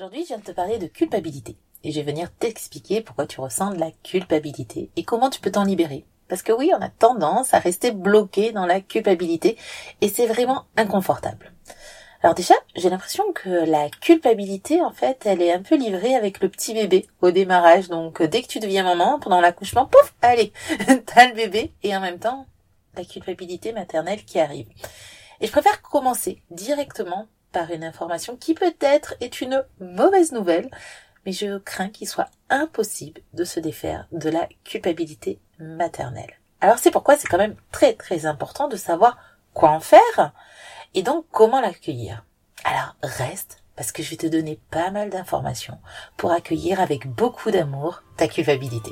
Aujourd'hui, je viens de te parler de culpabilité. Et je vais venir t'expliquer pourquoi tu ressens de la culpabilité et comment tu peux t'en libérer. Parce que oui, on a tendance à rester bloqué dans la culpabilité et c'est vraiment inconfortable. Alors déjà, j'ai l'impression que la culpabilité, en fait, elle est un peu livrée avec le petit bébé au démarrage. Donc dès que tu deviens maman, pendant l'accouchement, pouf, allez, t'as le bébé et en même temps, la culpabilité maternelle qui arrive. Et je préfère commencer directement par une information qui peut-être est une mauvaise nouvelle, mais je crains qu'il soit impossible de se défaire de la culpabilité maternelle. Alors c'est pourquoi c'est quand même très très important de savoir quoi en faire et donc comment l'accueillir. Alors reste parce que je vais te donner pas mal d'informations pour accueillir avec beaucoup d'amour ta culpabilité.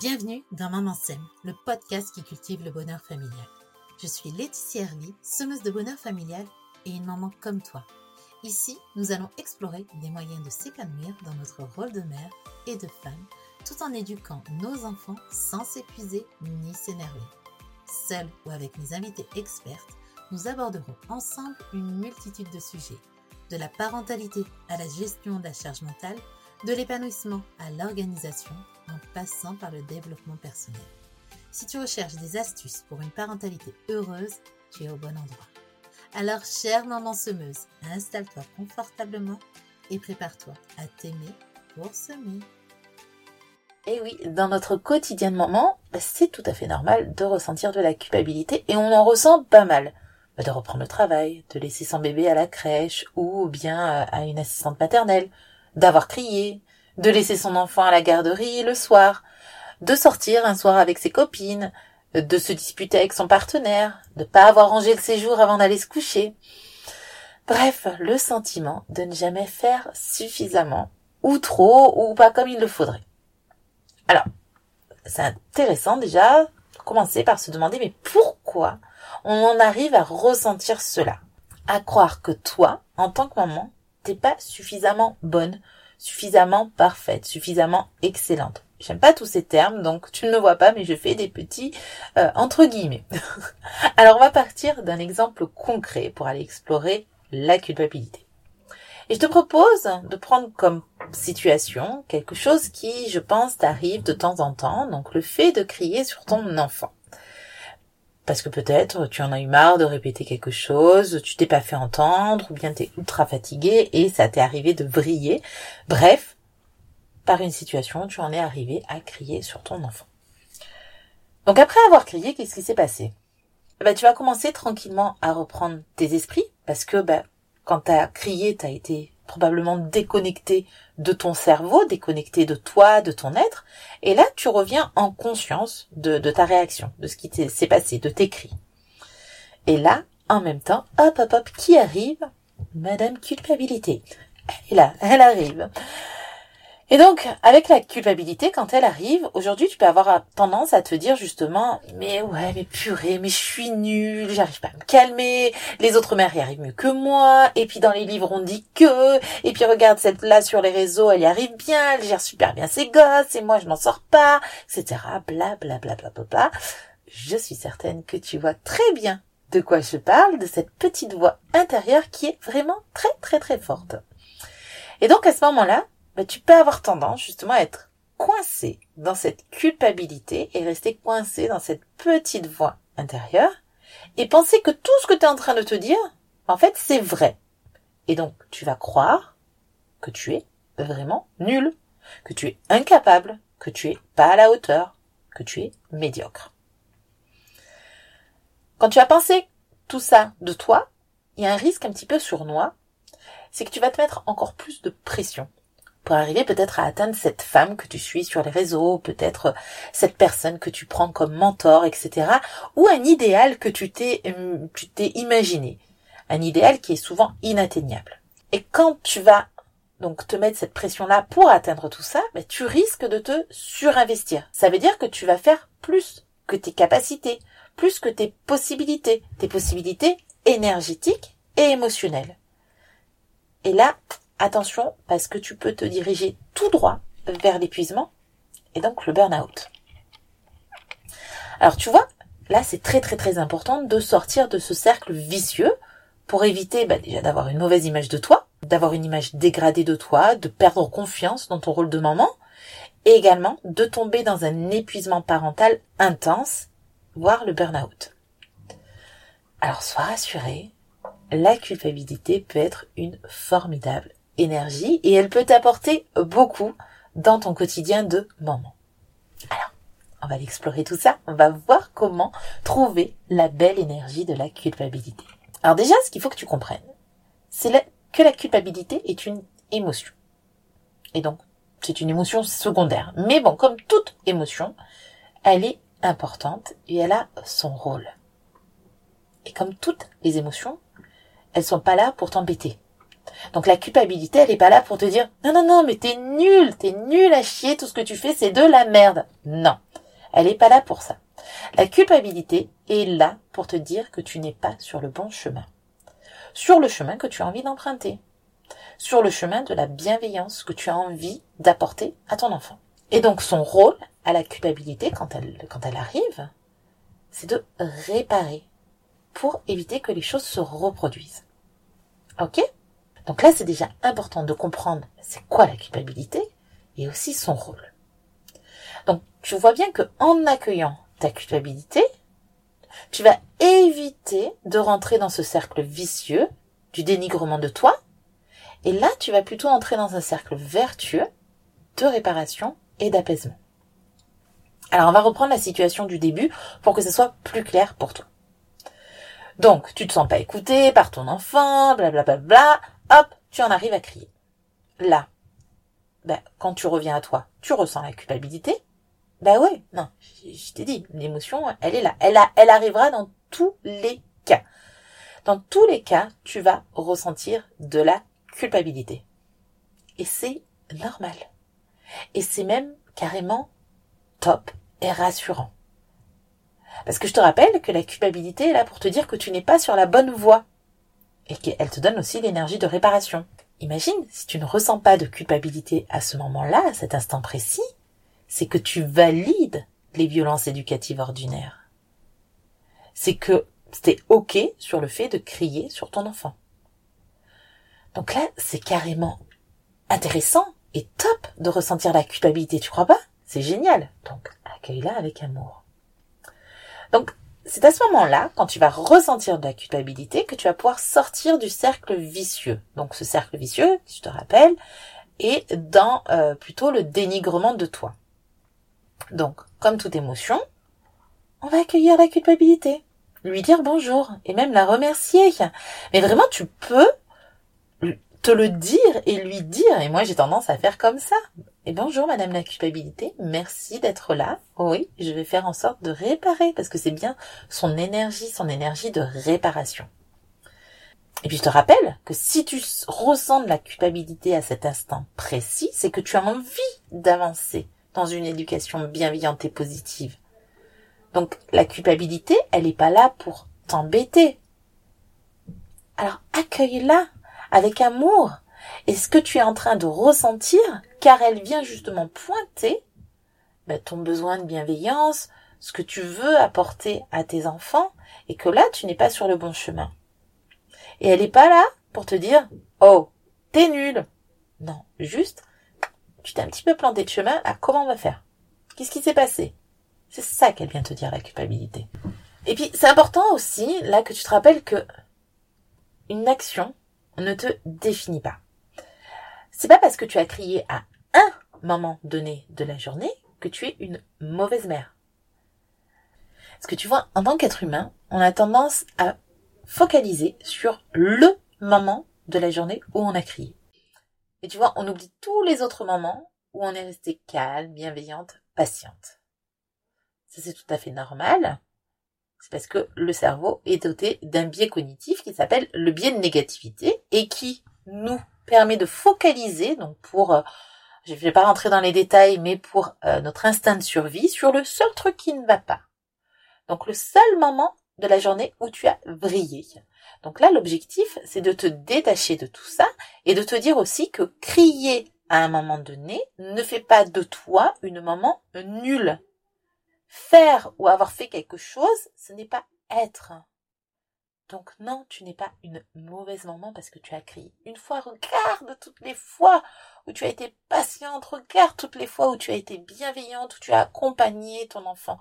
Bienvenue dans Maman Sème, le podcast qui cultive le bonheur familial. Je suis Laetitia Hervy, semeuse de bonheur familial et une maman comme toi. Ici, nous allons explorer des moyens de s'épanouir dans notre rôle de mère et de femme, tout en éduquant nos enfants sans s'épuiser ni s'énerver. Seule ou avec mes invités expertes, nous aborderons ensemble une multitude de sujets, de la parentalité à la gestion de la charge mentale, de l'épanouissement à l'organisation, en passant par le développement personnel. Si tu recherches des astuces pour une parentalité heureuse, tu es au bon endroit. Alors, chère maman semeuse, installe-toi confortablement et prépare-toi à t'aimer pour semer. Et eh oui, dans notre quotidien de maman, c'est tout à fait normal de ressentir de la culpabilité et on en ressent pas mal. Bah, de reprendre le travail, de laisser son bébé à la crèche ou bien euh, à une assistante maternelle, d'avoir crié, de laisser son enfant à la garderie le soir, de sortir un soir avec ses copines, de se disputer avec son partenaire, de pas avoir rangé le séjour avant d'aller se coucher. Bref, le sentiment de ne jamais faire suffisamment, ou trop, ou pas comme il le faudrait. Alors, c'est intéressant déjà commencer par se demander mais pourquoi on en arrive à ressentir cela? À croire que toi, en tant que maman, t'es pas suffisamment bonne, suffisamment parfaite, suffisamment excellente. J'aime pas tous ces termes, donc tu ne me vois pas, mais je fais des petits euh, entre guillemets. Alors on va partir d'un exemple concret pour aller explorer la culpabilité. Et je te propose de prendre comme situation quelque chose qui, je pense, t'arrive de temps en temps, donc le fait de crier sur ton enfant. Parce que peut-être tu en as eu marre de répéter quelque chose, tu t'es pas fait entendre, ou bien tu es ultra fatigué et ça t'est arrivé de briller. Bref, par une situation, tu en es arrivé à crier sur ton enfant. Donc après avoir crié, qu'est-ce qui s'est passé? Bah, Tu vas commencer tranquillement à reprendre tes esprits, parce que bah, quand tu as crié, tu été probablement déconnecté de ton cerveau, déconnecté de toi, de ton être, et là tu reviens en conscience de, ta réaction, de ce qui s'est passé, de tes cris. Et là, en même temps, hop hop hop, qui arrive? Madame culpabilité. Elle là, elle arrive. Et donc, avec la culpabilité, quand elle arrive, aujourd'hui, tu peux avoir tendance à te dire justement, mais ouais, mais purée, mais je suis nulle, j'arrive pas à me calmer, les autres mères y arrivent mieux que moi, et puis dans les livres on dit que, et puis regarde cette là sur les réseaux, elle y arrive bien, elle gère super bien ses gosses, et moi je n'en sors pas, etc. Bla bla bla bla bla bla. Je suis certaine que tu vois très bien de quoi je parle, de cette petite voix intérieure qui est vraiment très très très forte. Et donc à ce moment-là, bah, tu peux avoir tendance justement à être coincé dans cette culpabilité et rester coincé dans cette petite voix intérieure et penser que tout ce que tu es en train de te dire, en fait, c'est vrai. Et donc, tu vas croire que tu es vraiment nul, que tu es incapable, que tu es pas à la hauteur, que tu es médiocre. Quand tu as pensé tout ça de toi, il y a un risque un petit peu sournois, c'est que tu vas te mettre encore plus de pression pour arriver peut-être à atteindre cette femme que tu suis sur les réseaux, peut-être cette personne que tu prends comme mentor, etc. Ou un idéal que tu t'es, hum, tu t'es imaginé. Un idéal qui est souvent inatteignable. Et quand tu vas donc te mettre cette pression-là pour atteindre tout ça, ben, tu risques de te surinvestir. Ça veut dire que tu vas faire plus que tes capacités, plus que tes possibilités, tes possibilités énergétiques et émotionnelles. Et là, attention parce que tu peux te diriger tout droit vers l'épuisement et donc le burn-out. Alors tu vois, là c'est très très très important de sortir de ce cercle vicieux pour éviter bah, déjà d'avoir une mauvaise image de toi, d'avoir une image dégradée de toi, de perdre confiance dans ton rôle de maman, et également de tomber dans un épuisement parental intense, voire le burn-out. Alors sois rassuré, la culpabilité peut être une formidable énergie et elle peut t'apporter beaucoup dans ton quotidien de maman. Alors, on va l'explorer tout ça, on va voir comment trouver la belle énergie de la culpabilité. Alors déjà, ce qu'il faut que tu comprennes, c'est que la culpabilité est une émotion. Et donc, c'est une émotion secondaire. Mais bon, comme toute émotion, elle est importante et elle a son rôle. Et comme toutes les émotions, elles sont pas là pour t'embêter. Donc la culpabilité, elle est pas là pour te dire non non non mais t'es nul, t'es nul à chier, tout ce que tu fais c'est de la merde. Non, elle est pas là pour ça. La culpabilité est là pour te dire que tu n'es pas sur le bon chemin, sur le chemin que tu as envie d'emprunter, sur le chemin de la bienveillance que tu as envie d'apporter à ton enfant. Et donc son rôle à la culpabilité quand elle quand elle arrive, c'est de réparer pour éviter que les choses se reproduisent. Ok? Donc là, c'est déjà important de comprendre c'est quoi la culpabilité et aussi son rôle. Donc tu vois bien que en accueillant ta culpabilité, tu vas éviter de rentrer dans ce cercle vicieux du dénigrement de toi. Et là, tu vas plutôt entrer dans un cercle vertueux de réparation et d'apaisement. Alors, on va reprendre la situation du début pour que ce soit plus clair pour toi. Donc, tu te sens pas écouté par ton enfant, blablabla, bla, bla, bla, hop, tu en arrives à crier. Là, ben, quand tu reviens à toi, tu ressens la culpabilité. Ben ouais, non, je t'ai dit, l'émotion, elle est là. Elle, a, elle arrivera dans tous les cas. Dans tous les cas, tu vas ressentir de la culpabilité. Et c'est normal. Et c'est même carrément top et rassurant. Parce que je te rappelle que la culpabilité est là pour te dire que tu n'es pas sur la bonne voie et qu'elle te donne aussi l'énergie de réparation. Imagine, si tu ne ressens pas de culpabilité à ce moment-là, à cet instant précis, c'est que tu valides les violences éducatives ordinaires. C'est que c'était ok sur le fait de crier sur ton enfant. Donc là, c'est carrément intéressant et top de ressentir la culpabilité, tu crois pas? C'est génial. Donc, accueille-la avec amour. Donc, c'est à ce moment-là, quand tu vas ressentir de la culpabilité, que tu vas pouvoir sortir du cercle vicieux. Donc ce cercle vicieux, je te rappelle, est dans euh, plutôt le dénigrement de toi. Donc, comme toute émotion, on va accueillir la culpabilité, lui dire bonjour et même la remercier. Mais vraiment, tu peux te le dire et lui dire. Et moi, j'ai tendance à faire comme ça. Et bonjour, madame la culpabilité. Merci d'être là. Oui, je vais faire en sorte de réparer parce que c'est bien son énergie, son énergie de réparation. Et puis je te rappelle que si tu ressens de la culpabilité à cet instant précis, c'est que tu as envie d'avancer dans une éducation bienveillante et positive. Donc la culpabilité, elle n'est pas là pour t'embêter. Alors accueille-la avec amour. Et ce que tu es en train de ressentir, car elle vient justement pointer ben, ton besoin de bienveillance, ce que tu veux apporter à tes enfants, et que là, tu n'es pas sur le bon chemin. Et elle n'est pas là pour te dire, oh, t'es nul. Non, juste, tu t'es un petit peu planté de chemin, à comment on va faire Qu'est-ce qui s'est passé? C'est ça qu'elle vient te dire, la culpabilité. Et puis, c'est important aussi, là, que tu te rappelles que une action ne te définit pas. C'est pas parce que tu as crié à un moment donné de la journée que tu es une mauvaise mère. Parce que tu vois, en tant qu'être humain, on a tendance à focaliser sur le moment de la journée où on a crié. Et tu vois, on oublie tous les autres moments où on est resté calme, bienveillante, patiente. Ça c'est tout à fait normal. C'est parce que le cerveau est doté d'un biais cognitif qui s'appelle le biais de négativité et qui nous permet de focaliser, donc pour, euh, je ne vais pas rentrer dans les détails, mais pour euh, notre instinct de survie, sur le seul truc qui ne va pas. Donc le seul moment de la journée où tu as vrillé. Donc là, l'objectif, c'est de te détacher de tout ça et de te dire aussi que crier à un moment donné ne fait pas de toi une moment nulle. Faire ou avoir fait quelque chose, ce n'est pas être. Donc non, tu n'es pas une mauvaise maman parce que tu as crié. Une fois, regarde toutes les fois où tu as été patiente, regarde toutes les fois où tu as été bienveillante, où tu as accompagné ton enfant.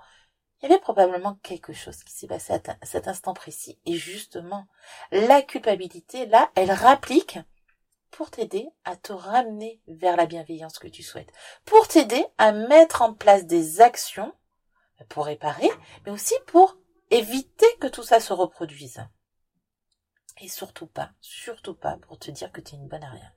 Il y avait probablement quelque chose qui s'est passé à cet instant précis. Et justement, la culpabilité, là, elle rapplique pour t'aider à te ramener vers la bienveillance que tu souhaites, pour t'aider à mettre en place des actions pour réparer, mais aussi pour éviter que tout ça se reproduise. Et surtout pas, surtout pas pour te dire que tu es une bonne à.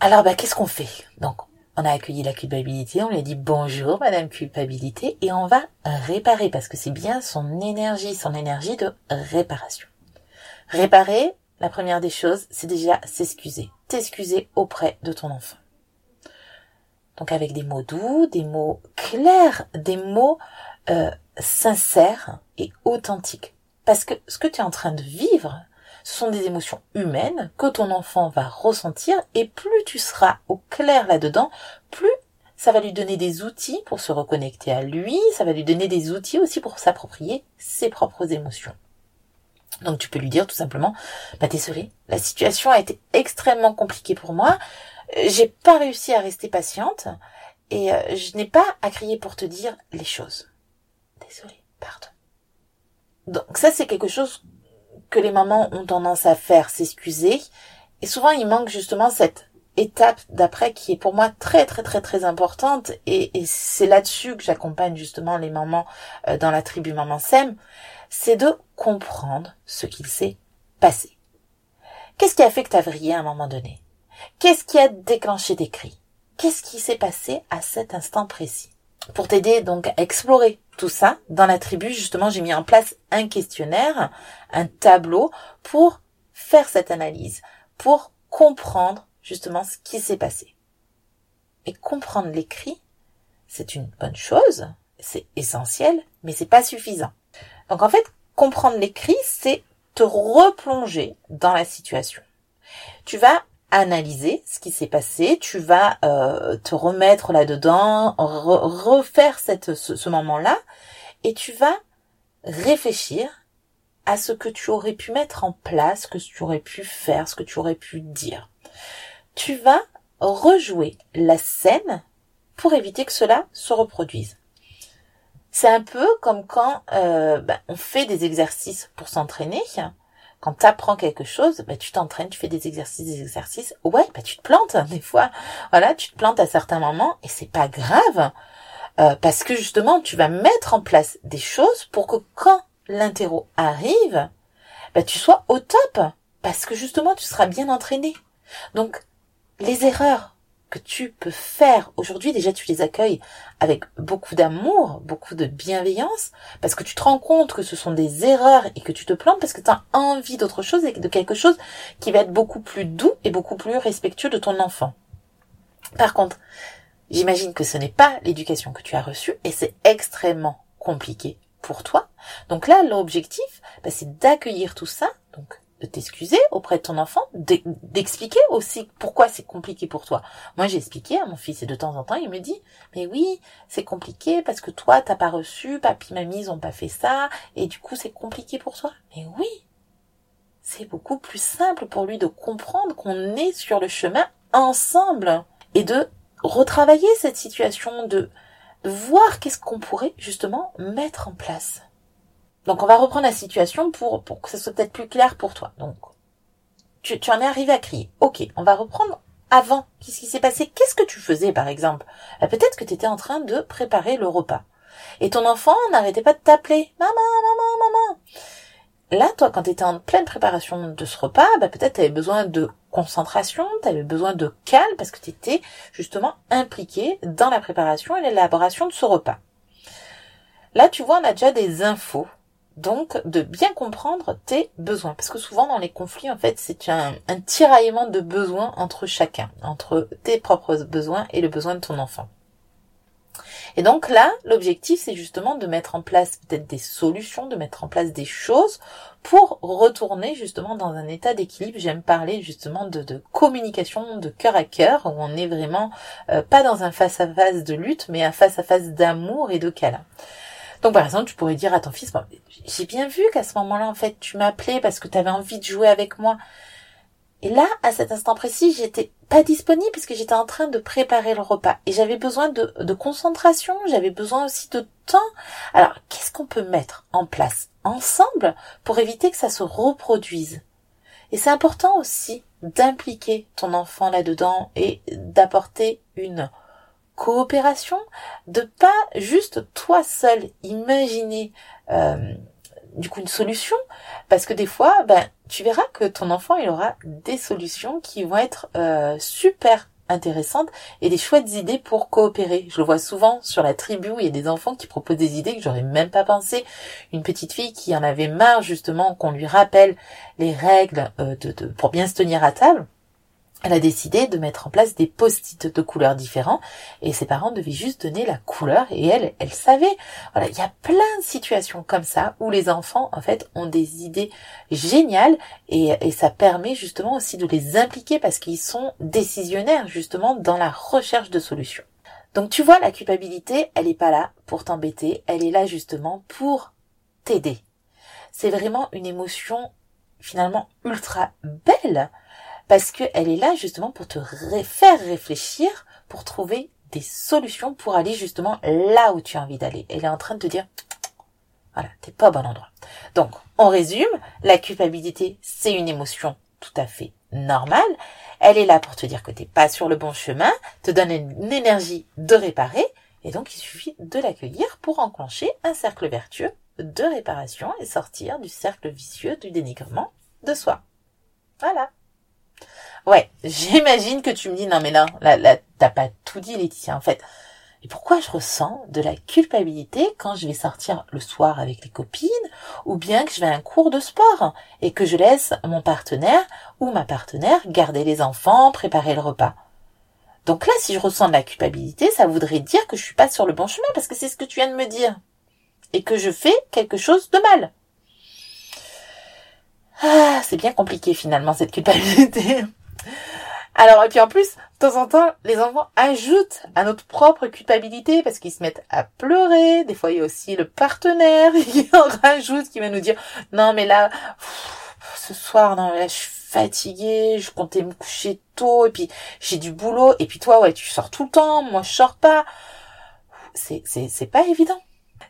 Alors bah qu'est-ce qu'on fait? Donc on a accueilli la culpabilité, on lui a dit bonjour madame culpabilité et on va réparer parce que c'est bien son énergie, son énergie de réparation. Réparer, la première des choses, c'est déjà s'excuser. T'excuser auprès de ton enfant. Donc avec des mots doux, des mots clairs, des mots euh, sincères et authentiques. Parce que ce que tu es en train de vivre, ce sont des émotions humaines que ton enfant va ressentir et plus tu seras au clair là-dedans, plus ça va lui donner des outils pour se reconnecter à lui, ça va lui donner des outils aussi pour s'approprier ses propres émotions. Donc tu peux lui dire tout simplement, bah désolé, la situation a été extrêmement compliquée pour moi, j'ai pas réussi à rester patiente et euh, je n'ai pas à crier pour te dire les choses. Désolé, pardon. Donc ça c'est quelque chose que les mamans ont tendance à faire, s'excuser. Et souvent, il manque justement cette étape d'après qui est pour moi très très très très importante et, c'est là-dessus que j'accompagne justement les mamans euh, dans la tribu Maman Sem, c'est de comprendre ce qu'il s'est passé. Qu'est-ce qui a fait que tu as vrillé à un moment donné? Qu'est-ce qui a déclenché tes cris? Qu'est-ce qui s'est passé à cet instant précis? Pour t'aider donc à explorer tout ça, dans la tribu, justement, j'ai mis en place un questionnaire, un tableau pour faire cette analyse, pour comprendre justement ce qui s'est passé. Et comprendre l'écrit, c'est une bonne chose, c'est essentiel, mais c'est pas suffisant. Donc en fait, comprendre l'écrit, c'est te replonger dans la situation. Tu vas analyser ce qui s'est passé, tu vas euh, te remettre là-dedans, refaire cette, ce, moment-là, et tu vas réfléchir à ce que tu aurais pu mettre en place, ce que tu aurais pu faire, ce que tu aurais pu dire. Tu vas rejouer la scène pour éviter que cela se reproduise. C'est un peu comme quand euh, ben, on fait des exercices pour s'entraîner quand tu apprends quelque chose, bah, tu t'entraînes, tu fais des exercices, des exercices. Ouais, bah, tu te plantes hein, des fois. Voilà, tu te plantes à certains moments et c'est pas grave euh, parce que justement, tu vas mettre en place des choses pour que quand l'interro arrive, bah, tu sois au top parce que justement, tu seras bien entraîné. Donc, les erreurs que tu peux faire aujourd'hui, déjà tu les accueilles avec beaucoup d'amour, beaucoup de bienveillance, parce que tu te rends compte que ce sont des erreurs et que tu te plantes parce que tu as envie d'autre chose et de quelque chose qui va être beaucoup plus doux et beaucoup plus respectueux de ton enfant. Par contre, j'imagine que ce n'est pas l'éducation que tu as reçue et c'est extrêmement compliqué pour toi. Donc là, l'objectif, bah, c'est d'accueillir tout ça, donc de t'excuser auprès de ton enfant, d'expliquer aussi pourquoi c'est compliqué pour toi. Moi, j'ai expliqué à mon fils et de temps en temps, il me dit, mais oui, c'est compliqué parce que toi, t'as pas reçu, papy, mamie, ils ont pas fait ça, et du coup, c'est compliqué pour toi. Mais oui, c'est beaucoup plus simple pour lui de comprendre qu'on est sur le chemin ensemble et de retravailler cette situation, de, de voir qu'est-ce qu'on pourrait justement mettre en place. Donc on va reprendre la situation pour, pour que ce soit peut-être plus clair pour toi. Donc tu, tu en es arrivé à crier. Ok, on va reprendre avant. Qu'est-ce qui s'est passé? Qu'est-ce que tu faisais par exemple? Bah, Peut-être que tu étais en train de préparer le repas. Et ton enfant n'arrêtait pas de t'appeler. Maman, maman, maman. Là, toi, quand tu étais en pleine préparation de ce repas, bah, peut-être tu avais besoin de concentration, tu avais besoin de calme parce que tu étais justement impliqué dans la préparation et l'élaboration de ce repas. Là, tu vois, on a déjà des infos donc de bien comprendre tes besoins. Parce que souvent dans les conflits, en fait, c'est un, tiraillement de besoins entre chacun, entre tes propres besoins et le besoin de ton enfant. Et donc là, l'objectif, c'est justement de mettre en place peut-être des solutions, de mettre en place des choses pour retourner justement dans un état d'équilibre. J'aime parler justement de, communication de cœur à cœur, où on est vraiment euh, pas dans un face à -face de lutte, mais un face à face d'amour et de câlin. Donc par exemple, tu pourrais dire à ton fils, j'ai bien vu qu'à ce moment-là, en fait, tu m'appelais parce que tu avais envie de jouer avec moi. Et là, à cet instant précis, j'étais pas disponible puisque j'étais en train de préparer le repas et j'avais besoin de, de concentration, j'avais besoin aussi de temps. Alors, qu'est-ce qu'on peut mettre en place ensemble pour éviter que ça se reproduise? Et c'est important aussi d'impliquer ton enfant là-dedans et d'apporter une coopération, de pas juste toi seul imaginer euh, du coup une solution, parce que des fois, ben tu verras que ton enfant il aura des solutions qui vont être euh, super intéressantes et des chouettes idées pour coopérer. Je le vois souvent sur la tribu où il y a des enfants qui proposent des idées que j'aurais même pas pensé. Une petite fille qui en avait marre justement qu'on lui rappelle les règles euh, de, pour bien se tenir à table elle a décidé de mettre en place des post-it de couleurs différents et ses parents devaient juste donner la couleur et elle, elle savait. Voilà, il y a plein de situations comme ça où les enfants, en fait, ont des idées géniales et, et ça permet justement aussi de les impliquer parce qu'ils sont décisionnaires justement dans la recherche de solutions. Donc tu vois, la culpabilité, elle n'est pas là pour t'embêter, elle est là justement pour t'aider. C'est vraiment une émotion finalement ultra belle parce qu'elle est là justement pour te faire réfléchir, pour trouver des solutions pour aller justement là où tu as envie d'aller. Elle est en train de te dire, voilà, t'es pas au bon endroit. Donc, on résume, la culpabilité, c'est une émotion tout à fait normale. Elle est là pour te dire que t'es pas sur le bon chemin, te donne une énergie de réparer, et donc il suffit de l'accueillir pour enclencher un cercle vertueux de réparation et sortir du cercle vicieux du dénigrement de soi. Voilà. Ouais, j'imagine que tu me dis non mais là, là, là t'as pas tout dit Laetitia en fait. Et pourquoi je ressens de la culpabilité quand je vais sortir le soir avec les copines ou bien que je vais à un cours de sport et que je laisse mon partenaire ou ma partenaire garder les enfants, préparer le repas? Donc là, si je ressens de la culpabilité, ça voudrait dire que je suis pas sur le bon chemin parce que c'est ce que tu viens de me dire et que je fais quelque chose de mal. Ah, c'est bien compliqué finalement cette culpabilité. Alors, et puis en plus, de temps en temps, les enfants ajoutent à notre propre culpabilité parce qu'ils se mettent à pleurer. Des fois, il y a aussi le partenaire qui en rajoute, qui va nous dire, non, mais là, ce soir, non, là, je suis fatiguée, je comptais me coucher tôt, et puis j'ai du boulot, et puis toi, ouais, tu sors tout le temps, moi, je sors pas. C'est, c'est, c'est pas évident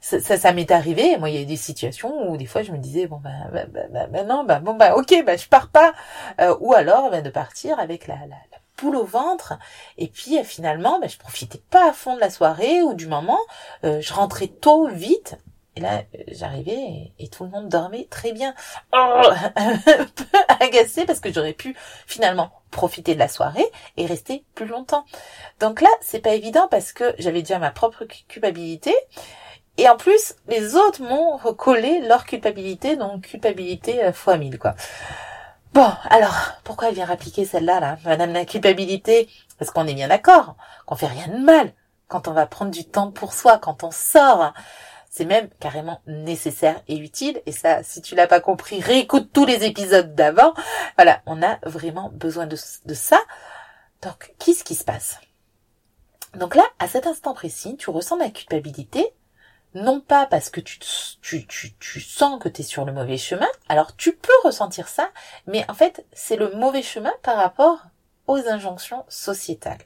ça, ça, m'est arrivé. Moi, il y a des situations où des fois je me disais bon bah, bah, bah, bah, bah non, bah bon bah ok, bah je pars pas, euh, ou alors bah, de partir avec la, la, la boule au ventre. Et puis euh, finalement, bah, je profitais pas à fond de la soirée ou du moment. Euh, je rentrais tôt, vite. Et là, j'arrivais et, tout le monde dormait très bien. Oh, un peu agacé parce que j'aurais pu finalement profiter de la soirée et rester plus longtemps. Donc là, c'est pas évident parce que j'avais déjà ma propre culpabilité. Et en plus, les autres m'ont recollé leur culpabilité, donc culpabilité euh, fois mille, quoi. Bon, alors, pourquoi elle vient rappliquer celle-là, là, Madame la culpabilité? Parce qu'on est bien d'accord, qu'on fait rien de mal, quand on va prendre du temps pour soi, quand on sort. C'est même carrément nécessaire et utile. Et ça, si tu l'as pas compris, réécoute tous les épisodes d'avant. Voilà, on a vraiment besoin de, de ça. Donc, qu'est-ce qui se passe? Donc là, à cet instant précis, tu ressens la culpabilité, non pas parce que tu, tu, tu, tu sens que tu es sur le mauvais chemin, alors tu peux ressentir ça, mais en fait c'est le mauvais chemin par rapport aux injonctions sociétales.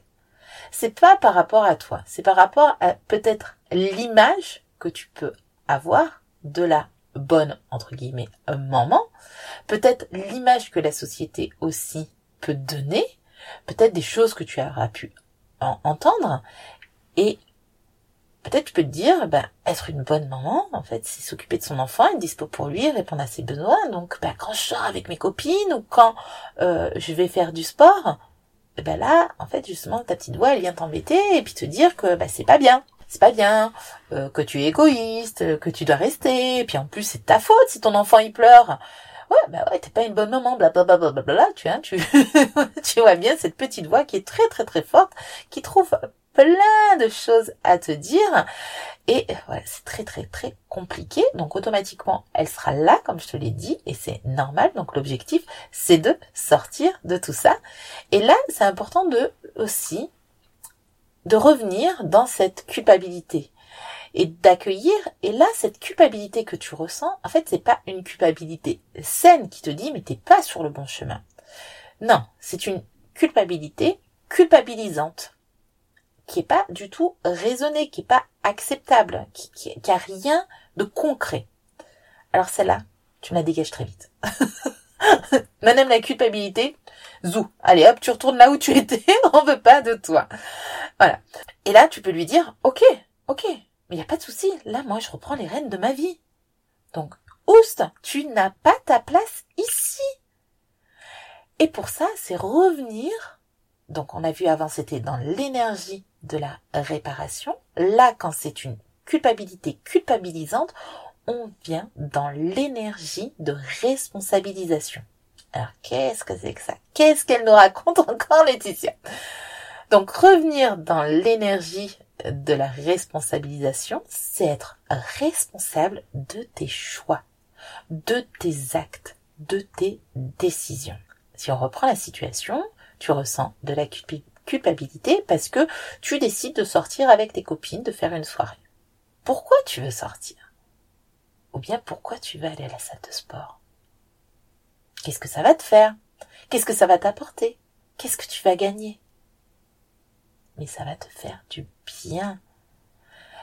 C'est pas par rapport à toi, c'est par rapport à peut-être l'image que tu peux avoir de la bonne entre guillemets maman, peut-être l'image que la société aussi peut donner, peut-être des choses que tu auras pu entendre et peut-être tu peux te dire, ben, être une bonne maman, en fait, c'est s'occuper de son enfant, être dispo pour lui, répondre à ses besoins. Donc, ben, quand je sors avec mes copines ou quand euh, je vais faire du sport, ben là, en fait, justement, ta petite voix, elle vient t'embêter et puis te dire que ben, c'est pas bien. C'est pas bien, euh, que tu es égoïste, que tu dois rester, et puis en plus c'est ta faute si ton enfant il pleure. Ouais, bah ouais, t'es pas une bonne maman, blablabla, bla, bla, bla, tu vois, tu, tu vois bien cette petite voix qui est très très très forte, qui trouve plein de choses à te dire. Et voilà, c'est très très très compliqué. Donc automatiquement, elle sera là, comme je te l'ai dit, et c'est normal. Donc l'objectif, c'est de sortir de tout ça. Et là, c'est important de aussi de revenir dans cette culpabilité. et d'accueillir. Et là, cette culpabilité que tu ressens, en fait, c'est pas une culpabilité saine qui te dit mais t'es pas sur le bon chemin. Non, c'est une culpabilité culpabilisante qui est pas du tout raisonnée, qui est pas acceptable, qui, qui, a rien de concret. Alors celle-là, tu la dégages très vite. Madame la culpabilité, zou, allez hop, tu retournes là où tu étais, on veut pas de toi. Voilà. Et là, tu peux lui dire, ok, ok, mais il a pas de souci. Là, moi, je reprends les rênes de ma vie. Donc, oust, tu n'as pas ta place ici. Et pour ça, c'est revenir. Donc, on a vu avant, c'était dans l'énergie de la réparation. Là, quand c'est une culpabilité culpabilisante, on vient dans l'énergie de responsabilisation. Alors, qu'est-ce que c'est que ça? Qu'est-ce qu'elle nous raconte encore, Laetitia? Donc, revenir dans l'énergie de la responsabilisation, c'est être responsable de tes choix, de tes actes, de tes décisions. Si on reprend la situation, tu ressens de la culpabilité parce que tu décides de sortir avec tes copines, de faire une soirée. Pourquoi tu veux sortir? Ou bien pourquoi tu veux aller à la salle de sport? Qu'est-ce que ça va te faire? Qu'est-ce que ça va t'apporter? Qu'est-ce que tu vas gagner? Mais ça va te faire du bien.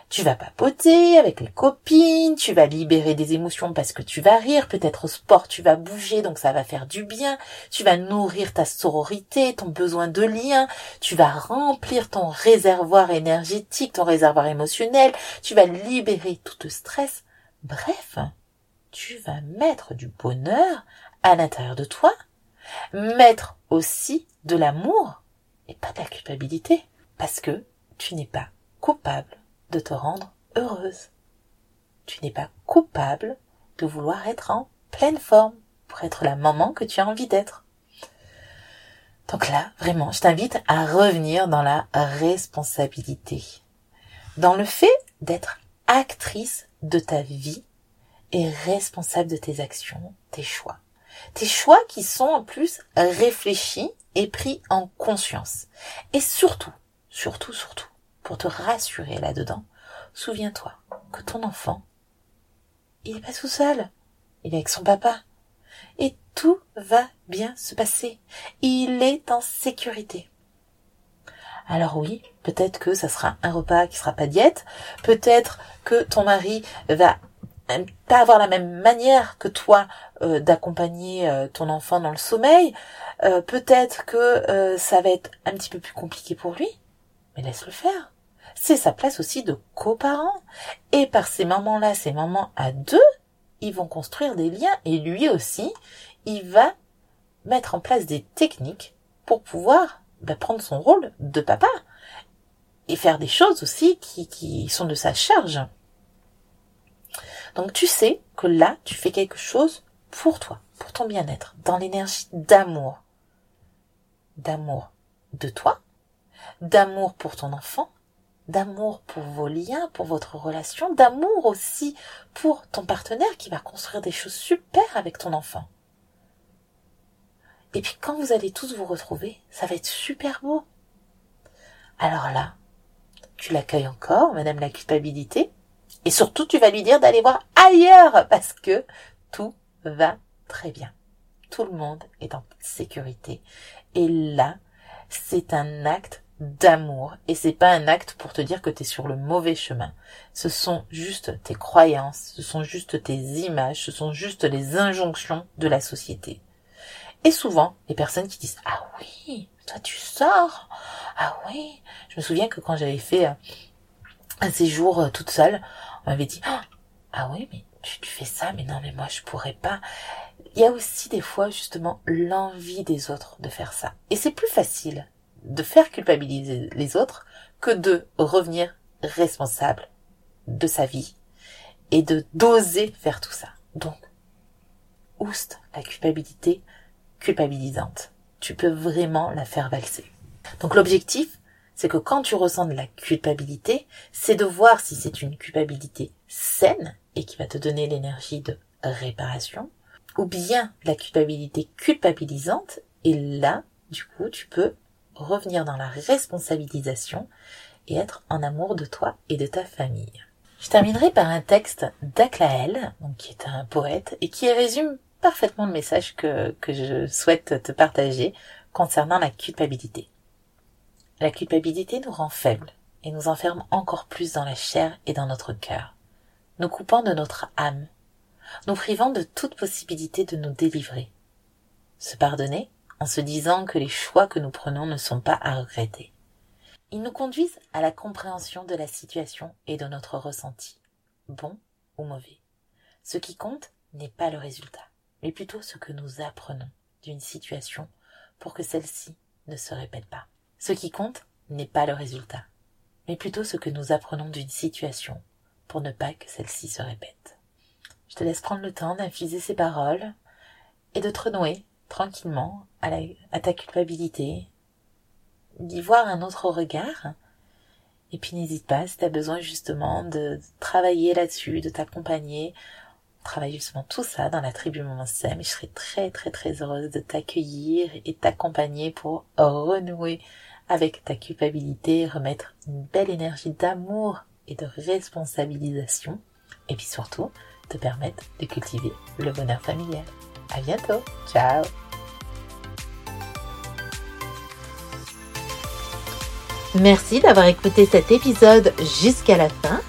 Tu vas papoter avec les copines, tu vas libérer des émotions parce que tu vas rire, peut-être au sport tu vas bouger donc ça va faire du bien, tu vas nourrir ta sororité, ton besoin de lien, tu vas remplir ton réservoir énergétique, ton réservoir émotionnel, tu vas libérer tout stress. Bref, tu vas mettre du bonheur à l'intérieur de toi, mettre aussi de l'amour et pas de la culpabilité parce que tu n'es pas coupable de te rendre heureuse. Tu n'es pas coupable de vouloir être en pleine forme pour être la maman que tu as envie d'être. Donc là, vraiment, je t'invite à revenir dans la responsabilité, dans le fait d'être actrice de ta vie et responsable de tes actions, tes choix. Tes choix qui sont en plus réfléchis et pris en conscience. Et surtout, surtout, surtout, pour te rassurer là-dedans, souviens-toi que ton enfant, il n'est pas tout seul, il est avec son papa. Et tout va bien se passer. Il est en sécurité. Alors oui, peut-être que ça sera un repas qui sera pas diète, peut-être que ton mari va pas avoir la même manière que toi euh, d'accompagner euh, ton enfant dans le sommeil, euh, peut-être que ça va être un petit peu plus compliqué pour lui, mais laisse-le faire. C'est sa place aussi de coparent. Et par ces moments-là, ces moments à deux, ils vont construire des liens et lui aussi, il va mettre en place des techniques pour pouvoir bah, prendre son rôle de papa et faire des choses aussi qui, qui sont de sa charge. Donc tu sais que là, tu fais quelque chose pour toi, pour ton bien-être, dans l'énergie d'amour. D'amour de toi, d'amour pour ton enfant, d'amour pour vos liens, pour votre relation, d'amour aussi pour ton partenaire qui va construire des choses super avec ton enfant. Et puis quand vous allez tous vous retrouver, ça va être super beau. Alors là, tu l'accueilles encore, Madame la culpabilité, et surtout tu vas lui dire d'aller voir ailleurs parce que tout va très bien. Tout le monde est en sécurité. Et là, c'est un acte d'amour et c'est pas un acte pour te dire que tu es sur le mauvais chemin. Ce sont juste tes croyances, ce sont juste tes images, ce sont juste les injonctions de la société. Et souvent, les personnes qui disent "Ah oui, toi tu sors Ah oui." Je me souviens que quand j'avais fait euh, un séjour euh, toute seule, on m'avait dit "Ah oui, mais tu, tu fais ça, mais non mais moi je pourrais pas." Il y a aussi des fois justement l'envie des autres de faire ça. Et c'est plus facile de faire culpabiliser les autres que de revenir responsable de sa vie et de d'oser faire tout ça. Donc, ouste la culpabilité culpabilisante. Tu peux vraiment la faire valser. Donc l'objectif, c'est que quand tu ressens de la culpabilité, c'est de voir si c'est une culpabilité saine et qui va te donner l'énergie de réparation, ou bien la culpabilité culpabilisante, et là, du coup, tu peux revenir dans la responsabilisation et être en amour de toi et de ta famille. Je terminerai par un texte d'Aklael, qui est un poète, et qui résume parfaitement le message que, que je souhaite te partager concernant la culpabilité. La culpabilité nous rend faibles et nous enferme encore plus dans la chair et dans notre cœur, nous coupant de notre âme, nous privant de toute possibilité de nous délivrer. Se pardonner en se disant que les choix que nous prenons ne sont pas à regretter. Ils nous conduisent à la compréhension de la situation et de notre ressenti, bon ou mauvais. Ce qui compte n'est pas le résultat, mais plutôt ce que nous apprenons d'une situation pour que celle-ci ne se répète pas. Ce qui compte n'est pas le résultat, mais plutôt ce que nous apprenons d'une situation pour ne pas que celle-ci se répète. Je te laisse prendre le temps d'infuser ces paroles et de te renouer tranquillement à, à ta culpabilité, d'y voir un autre regard. Et puis n'hésite pas si tu as besoin justement de travailler là-dessus, de t'accompagner, travailler justement tout ça dans la tribu Maman Sem. Je serai très très très heureuse de t'accueillir et t'accompagner pour renouer avec ta culpabilité, remettre une belle énergie d'amour et de responsabilisation. Et puis surtout, te permettre de cultiver le bonheur familial. À bientôt. Ciao. Merci d'avoir écouté cet épisode jusqu'à la fin.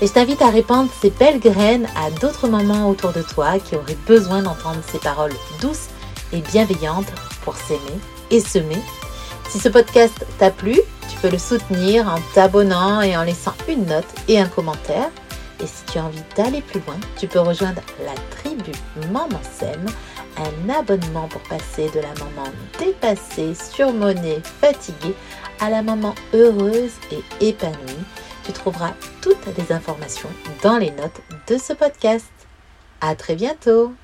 Et je t'invite à répandre ces belles graines à d'autres mamans autour de toi qui auraient besoin d'entendre ces paroles douces et bienveillantes pour s'aimer et semer. Si ce podcast t'a plu, tu peux le soutenir en t'abonnant et en laissant une note et un commentaire. Et si tu as envie d'aller plus loin, tu peux rejoindre la tribu Maman Sème, un abonnement pour passer de la maman dépassée, surmonnée, fatiguée à la maman heureuse et épanouie. Tu trouveras toutes les informations dans les notes de ce podcast. À très bientôt!